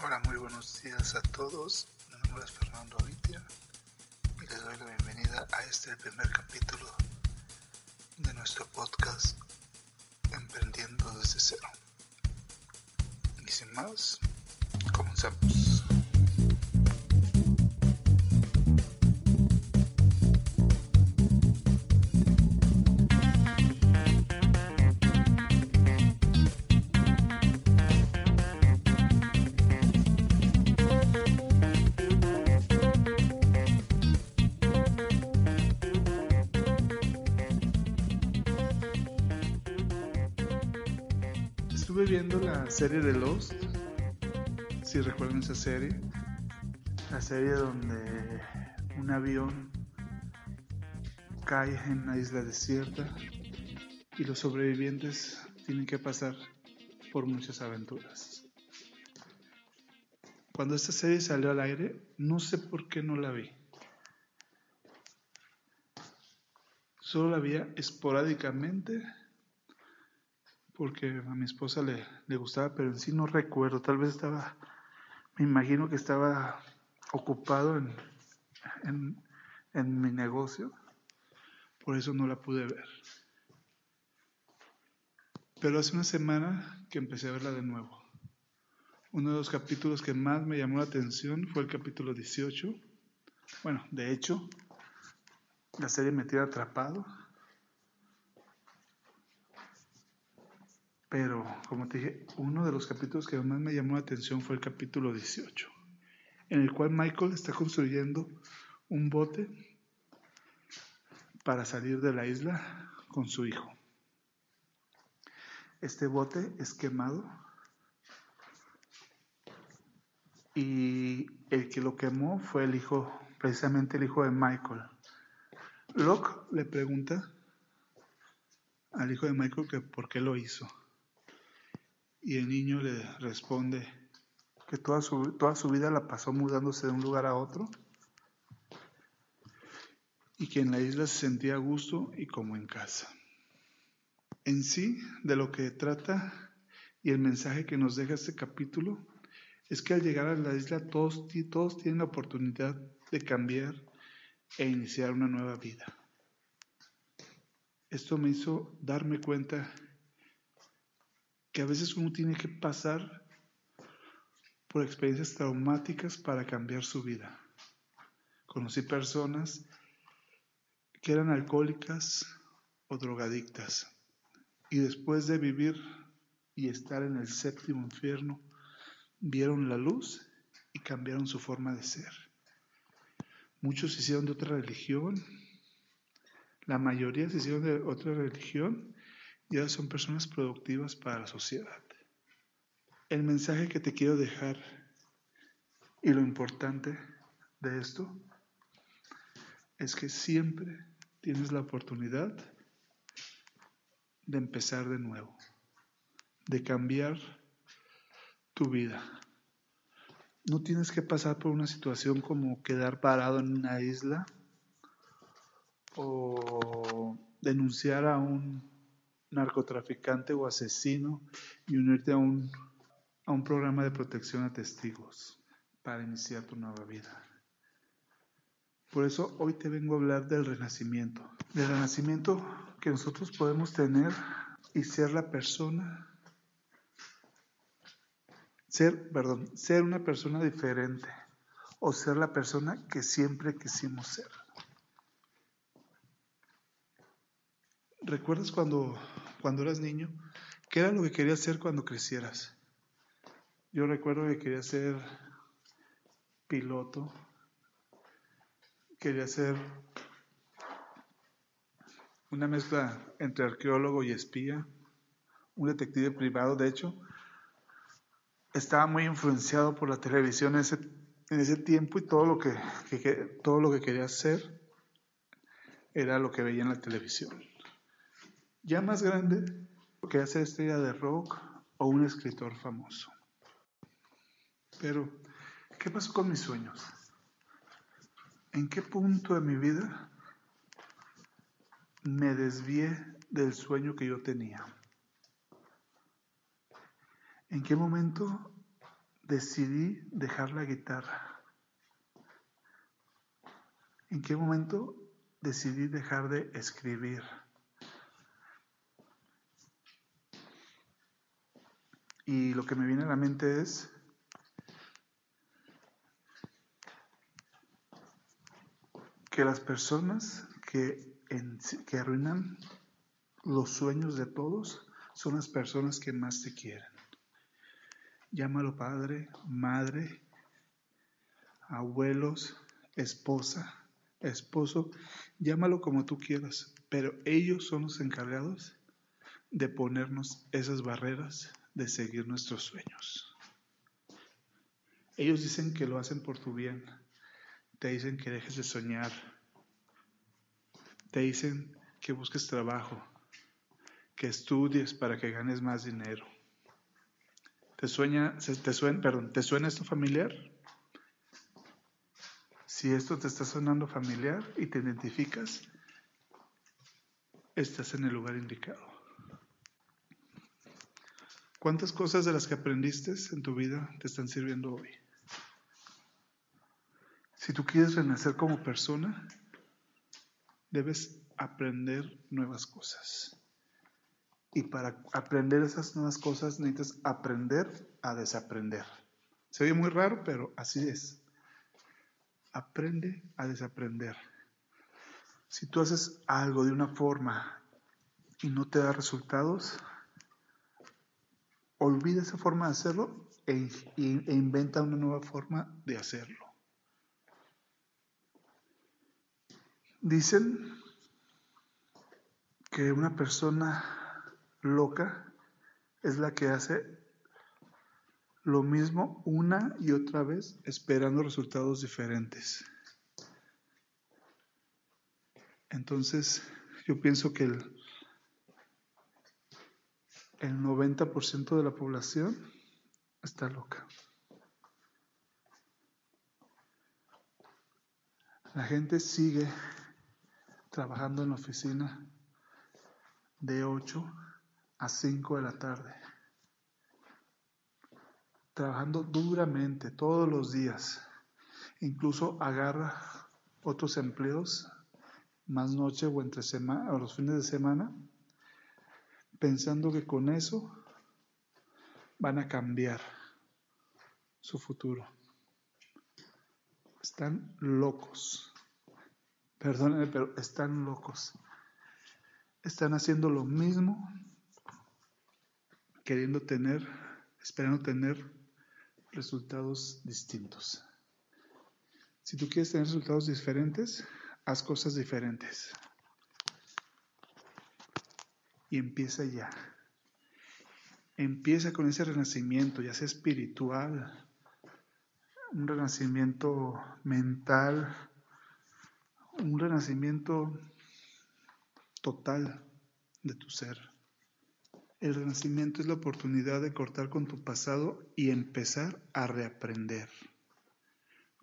Hola, muy buenos días a todos. Mi nombre es Fernando Avitia y les doy la bienvenida a este primer capítulo de nuestro podcast Emprendiendo desde cero. Y sin más, comenzamos. Estuve viendo la serie de Lost, si recuerdan esa serie, la serie donde un avión cae en una isla desierta y los sobrevivientes tienen que pasar por muchas aventuras. Cuando esta serie salió al aire, no sé por qué no la vi. Solo la vi esporádicamente porque a mi esposa le, le gustaba, pero en sí no recuerdo, tal vez estaba, me imagino que estaba ocupado en, en, en mi negocio, por eso no la pude ver. Pero hace una semana que empecé a verla de nuevo. Uno de los capítulos que más me llamó la atención fue el capítulo 18. Bueno, de hecho, la serie me tiene atrapado. Pero, como te dije, uno de los capítulos que más me llamó la atención fue el capítulo 18, en el cual Michael está construyendo un bote para salir de la isla con su hijo. Este bote es quemado y el que lo quemó fue el hijo, precisamente el hijo de Michael. Locke le pregunta al hijo de Michael que por qué lo hizo. Y el niño le responde que toda su, toda su vida la pasó mudándose de un lugar a otro y que en la isla se sentía a gusto y como en casa. En sí, de lo que trata y el mensaje que nos deja este capítulo es que al llegar a la isla todos, todos tienen la oportunidad de cambiar e iniciar una nueva vida. Esto me hizo darme cuenta que a veces uno tiene que pasar por experiencias traumáticas para cambiar su vida. Conocí personas que eran alcohólicas o drogadictas y después de vivir y estar en el séptimo infierno, vieron la luz y cambiaron su forma de ser. Muchos se hicieron de otra religión, la mayoría se hicieron de otra religión y ahora son personas productivas para la sociedad. El mensaje que te quiero dejar y lo importante de esto es que siempre tienes la oportunidad de empezar de nuevo, de cambiar tu vida. No tienes que pasar por una situación como quedar parado en una isla o denunciar a un narcotraficante o asesino y unirte a un, a un programa de protección a testigos para iniciar tu nueva vida. Por eso hoy te vengo a hablar del renacimiento, del renacimiento que nosotros podemos tener y ser la persona, ser, perdón, ser una persona diferente o ser la persona que siempre quisimos ser. ¿Recuerdas cuando, cuando eras niño? ¿Qué era lo que querías ser cuando crecieras? Yo recuerdo que quería ser piloto, quería ser una mezcla entre arqueólogo y espía, un detective privado, de hecho. Estaba muy influenciado por la televisión en ese, en ese tiempo y todo lo que, que, todo lo que quería hacer era lo que veía en la televisión. Ya más grande, quería ser estrella de rock o un escritor famoso. Pero, ¿qué pasó con mis sueños? ¿En qué punto de mi vida me desvié del sueño que yo tenía? ¿En qué momento decidí dejar la guitarra? ¿En qué momento decidí dejar de escribir? Y lo que me viene a la mente es que las personas que, que arruinan los sueños de todos son las personas que más te quieren. Llámalo padre, madre, abuelos, esposa, esposo, llámalo como tú quieras, pero ellos son los encargados de ponernos esas barreras de seguir nuestros sueños. Ellos dicen que lo hacen por tu bien, te dicen que dejes de soñar, te dicen que busques trabajo, que estudies para que ganes más dinero. ¿Te sueña, te suena, perdón, ¿te suena esto familiar? Si esto te está sonando familiar y te identificas, estás en el lugar indicado. ¿Cuántas cosas de las que aprendiste en tu vida te están sirviendo hoy? Si tú quieres renacer como persona, debes aprender nuevas cosas. Y para aprender esas nuevas cosas necesitas aprender a desaprender. Se oye muy raro, pero así es. Aprende a desaprender. Si tú haces algo de una forma y no te da resultados, olvida esa forma de hacerlo e, e inventa una nueva forma de hacerlo. Dicen que una persona loca es la que hace lo mismo una y otra vez esperando resultados diferentes. Entonces, yo pienso que el, el 90% de la población está loca. La gente sigue trabajando en la oficina de 8 a 5 de la tarde, trabajando duramente todos los días. Incluso agarra otros empleos más noche o entre semana o los fines de semana, pensando que con eso van a cambiar su futuro. Están locos. Perdónenme, pero están locos. Están haciendo lo mismo queriendo tener, esperando tener resultados distintos. Si tú quieres tener resultados diferentes, haz cosas diferentes. Y empieza ya. Empieza con ese renacimiento, ya sea espiritual, un renacimiento mental, un renacimiento total de tu ser. El renacimiento es la oportunidad de cortar con tu pasado y empezar a reaprender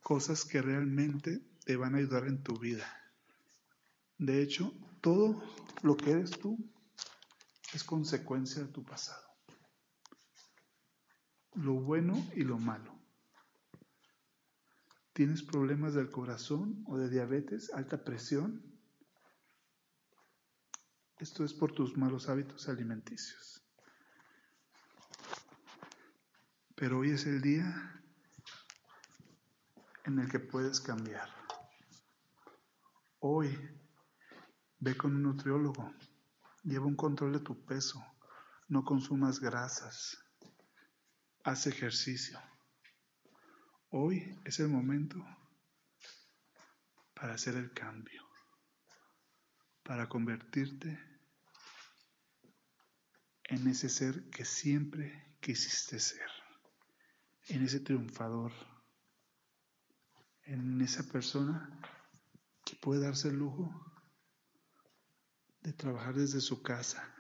cosas que realmente te van a ayudar en tu vida. De hecho, todo lo que eres tú es consecuencia de tu pasado. Lo bueno y lo malo. ¿Tienes problemas del corazón o de diabetes, alta presión? Esto es por tus malos hábitos alimenticios. Pero hoy es el día en el que puedes cambiar. Hoy ve con un nutriólogo, lleva un control de tu peso, no consumas grasas, haz ejercicio. Hoy es el momento para hacer el cambio para convertirte en ese ser que siempre quisiste ser, en ese triunfador, en esa persona que puede darse el lujo de trabajar desde su casa,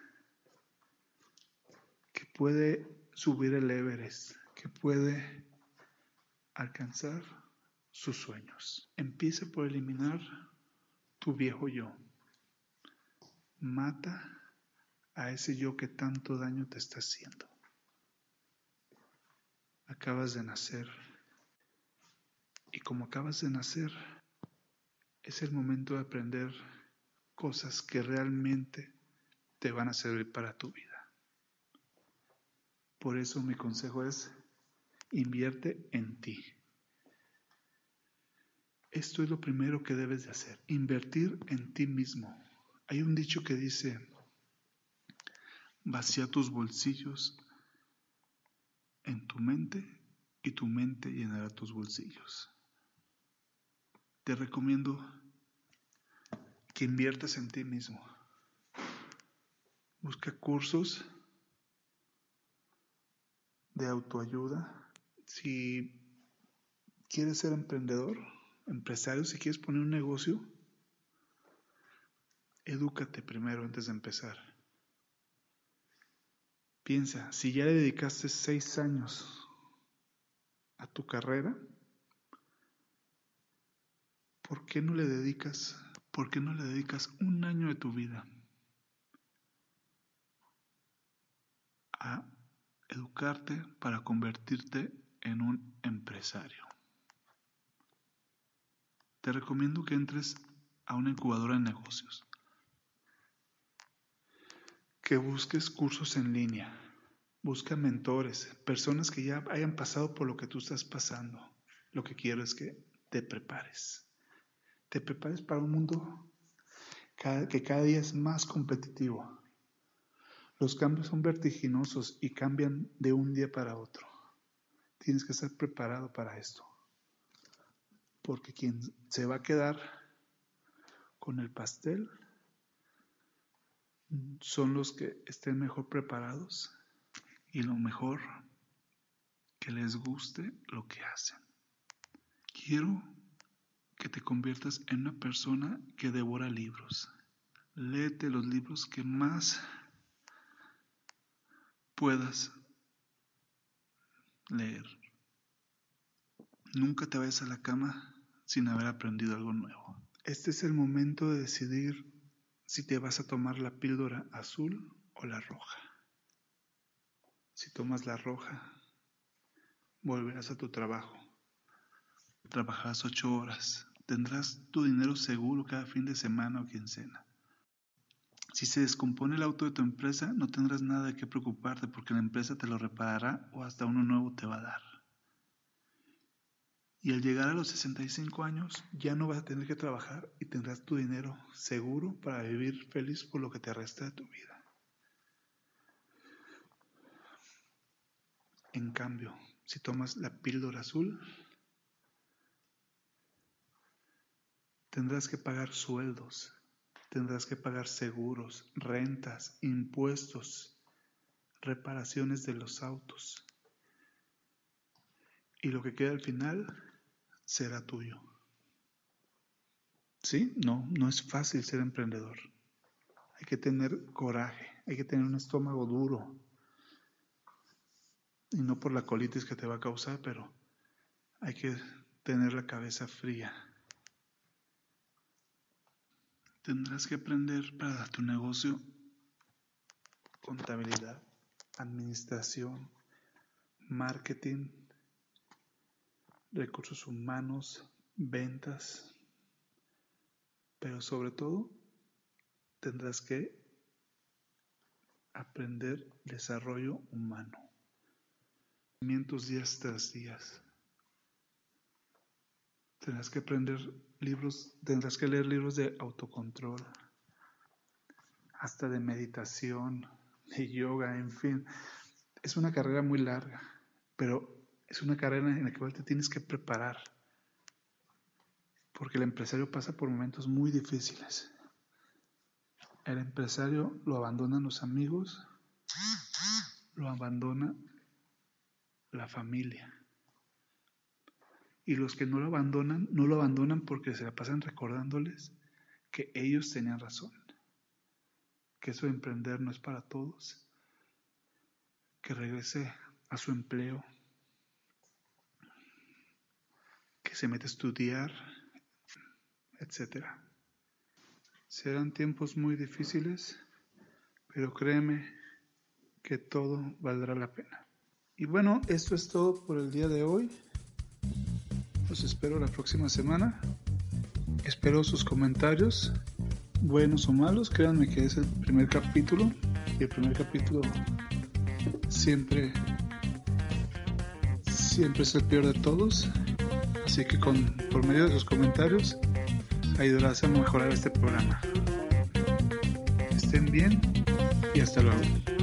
que puede subir el Everest, que puede alcanzar sus sueños. Empieza por eliminar tu viejo yo. Mata a ese yo que tanto daño te está haciendo. acabas de nacer. Y como acabas de nacer, es el momento de aprender cosas que realmente te van a servir para tu vida. Por eso mi consejo es, invierte en ti. Esto es lo primero que debes de hacer, invertir en ti mismo. Hay un dicho que dice, vacía tus bolsillos en tu mente y tu mente llenará tus bolsillos. Te recomiendo que inviertas en ti mismo. Busca cursos de autoayuda. Si quieres ser emprendedor, empresario, si quieres poner un negocio, edúcate primero antes de empezar. Piensa, si ya le dedicaste seis años a tu carrera, ¿por qué no le dedicas, por qué no le dedicas un año de tu vida a educarte para convertirte en un empresario? te recomiendo que entres a una incubadora de negocios, que busques cursos en línea, busca mentores, personas que ya hayan pasado por lo que tú estás pasando. Lo que quiero es que te prepares, te prepares para un mundo que cada día es más competitivo. Los cambios son vertiginosos y cambian de un día para otro. Tienes que estar preparado para esto porque quien se va a quedar con el pastel son los que estén mejor preparados y lo mejor que les guste lo que hacen. Quiero que te conviertas en una persona que devora libros. Léete los libros que más puedas leer. Nunca te vayas a la cama sin haber aprendido algo nuevo. Este es el momento de decidir si te vas a tomar la píldora azul o la roja. Si tomas la roja, volverás a tu trabajo. Trabajarás ocho horas. Tendrás tu dinero seguro cada fin de semana o quincena. Si se descompone el auto de tu empresa, no tendrás nada de qué preocuparte porque la empresa te lo reparará o hasta uno nuevo te va a dar. Y al llegar a los 65 años ya no vas a tener que trabajar y tendrás tu dinero seguro para vivir feliz por lo que te resta de tu vida. En cambio, si tomas la píldora azul, tendrás que pagar sueldos, tendrás que pagar seguros, rentas, impuestos, reparaciones de los autos. Y lo que queda al final será tuyo. ¿Sí? No, no es fácil ser emprendedor. Hay que tener coraje, hay que tener un estómago duro. Y no por la colitis que te va a causar, pero hay que tener la cabeza fría. Tendrás que aprender para tu negocio contabilidad, administración, marketing, recursos humanos, ventas, pero sobre todo tendrás que aprender desarrollo humano. Días tras días. Tendrás que aprender libros, tendrás que leer libros de autocontrol, hasta de meditación, de yoga, en fin. Es una carrera muy larga, pero es una carrera en la que te tienes que preparar, porque el empresario pasa por momentos muy difíciles. El empresario lo abandonan los amigos, lo abandona la familia. Y los que no lo abandonan, no lo abandonan porque se la pasan recordándoles que ellos tenían razón, que eso de emprender no es para todos, que regrese a su empleo, se mete a estudiar, etc. Serán tiempos muy difíciles, pero créeme que todo valdrá la pena. Y bueno, esto es todo por el día de hoy. Los espero la próxima semana. Espero sus comentarios, buenos o malos. Créanme que es el primer capítulo y el primer capítulo siempre siempre es el peor de todos. Así que con, por medio de sus comentarios ayudarás a mejorar este programa. Estén bien y hasta luego.